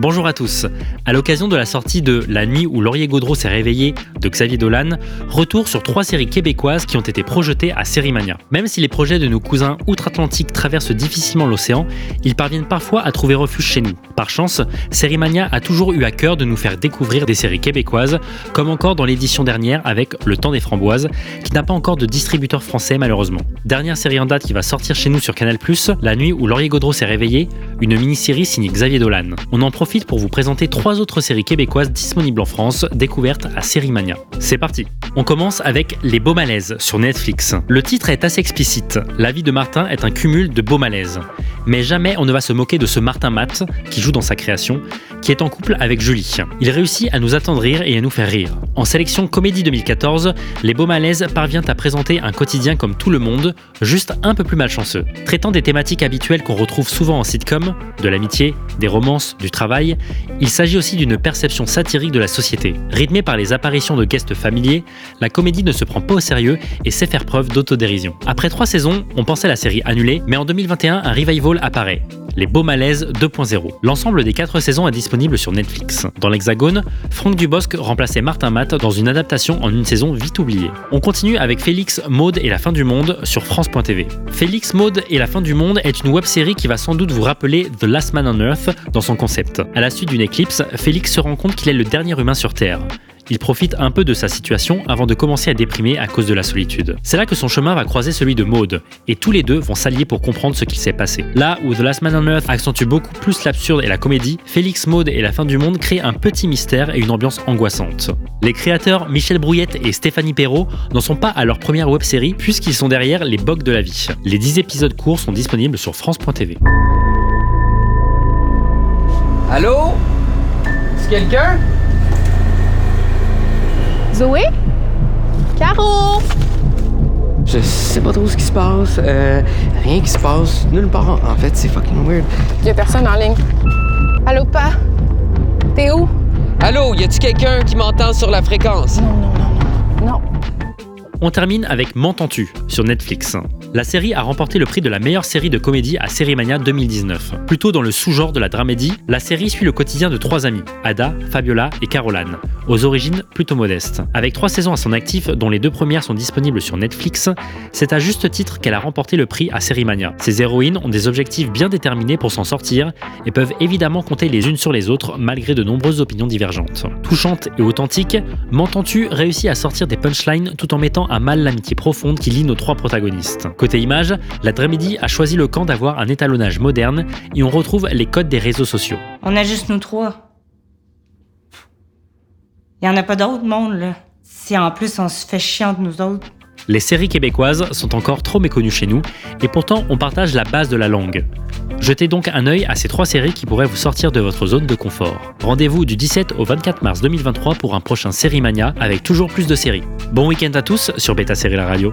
Bonjour à tous. À l'occasion de la sortie de La nuit où Laurier Gaudreau s'est réveillé de Xavier Dolan, retour sur trois séries québécoises qui ont été projetées à Sérimania. Même si les projets de nos cousins outre-Atlantique traversent difficilement l'océan, ils parviennent parfois à trouver refuge chez nous. Par chance, Sérimania a toujours eu à cœur de nous faire découvrir des séries québécoises, comme encore dans l'édition dernière avec Le Temps des Framboises, qui n'a pas encore de distributeur français malheureusement. Dernière série en date qui va sortir chez nous sur Canal+, La nuit où Laurier Gaudreau s'est réveillé, une mini-série signée Xavier Dolan. On en profite pour vous présenter trois autres séries québécoises disponibles en France, découvertes à Sérimania. C'est parti On commence avec Les Beaux Malaises sur Netflix. Le titre est assez explicite. La vie de Martin est un cumul de beaux malaises. Mais jamais on ne va se moquer de ce Martin Matt, qui joue dans sa création, qui est en couple avec Julie. Il réussit à nous attendrir et à nous faire rire. En sélection Comédie 2014, Les Beaux Malaises parvient à présenter un quotidien comme tout le monde, juste un peu plus malchanceux. Traitant des thématiques habituelles qu'on retrouve souvent en sitcom, de l'amitié, des romances, du travail, il s'agit aussi d'une perception satirique de la société. Rythmée par les apparitions de guests familiers, la comédie ne se prend pas au sérieux et sait faire preuve d'autodérision. Après trois saisons, on pensait la série annulée, mais en 2021, un revival apparaît. Les Beaux Malaises 2.0. L'ensemble des quatre saisons est disponible sur Netflix. Dans l'Hexagone, Franck Dubosc remplaçait Martin Matt dans une adaptation en une saison vite oubliée. On continue avec Félix, Maude et la fin du monde sur France.tv. Félix, Maude et la fin du monde est une web-série qui va sans doute vous rappeler The Last Man on Earth dans son concept. À la suite d'une éclipse, Félix se rend compte qu'il est le dernier humain sur Terre. Il profite un peu de sa situation avant de commencer à déprimer à cause de la solitude. C'est là que son chemin va croiser celui de Maud, et tous les deux vont s'allier pour comprendre ce qui s'est passé. Là où The Last Man on Earth accentue beaucoup plus l'absurde et la comédie, Félix Maud et la fin du monde créent un petit mystère et une ambiance angoissante. Les créateurs Michel Brouillette et Stéphanie Perrault n'en sont pas à leur première web série puisqu'ils sont derrière les bocs de la vie. Les 10 épisodes courts sont disponibles sur France.tv. Allô? C'est quelqu'un? Zoé? Caro? Je sais pas trop ce qui se passe. Euh, rien qui se passe. Nulle part. En fait, c'est fucking weird. Y a personne en ligne. Allô, pa? T'es où? Allô, y a-tu quelqu'un qui m'entend sur la fréquence? Non, non. On termine avec M'entends-tu sur Netflix. La série a remporté le prix de la meilleure série de comédie à Sérimania 2019. Plutôt dans le sous-genre de la dramédie, la série suit le quotidien de trois amis, Ada, Fabiola et Caroline, aux origines plutôt modestes. Avec trois saisons à son actif, dont les deux premières sont disponibles sur Netflix, c'est à juste titre qu'elle a remporté le prix à Sérimania. Ces héroïnes ont des objectifs bien déterminés pour s'en sortir et peuvent évidemment compter les unes sur les autres malgré de nombreuses opinions divergentes. Touchante et authentique, M'entends-tu réussit à sortir des punchlines tout en mettant mal l'amitié profonde qui lie nos trois protagonistes. Côté image, la dramédie a choisi le camp d'avoir un étalonnage moderne et on retrouve les codes des réseaux sociaux. On a juste nous trois. Il y en a pas d'autres monde, là. Si en plus on se fait chier entre nous autres. Les séries québécoises sont encore trop méconnues chez nous et pourtant on partage la base de la langue. Jetez donc un œil à ces trois séries qui pourraient vous sortir de votre zone de confort. Rendez-vous du 17 au 24 mars 2023 pour un prochain Série Mania avec toujours plus de séries. Bon week-end à tous sur Beta Série La Radio.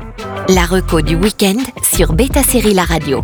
La reco du week-end sur Beta Série La Radio.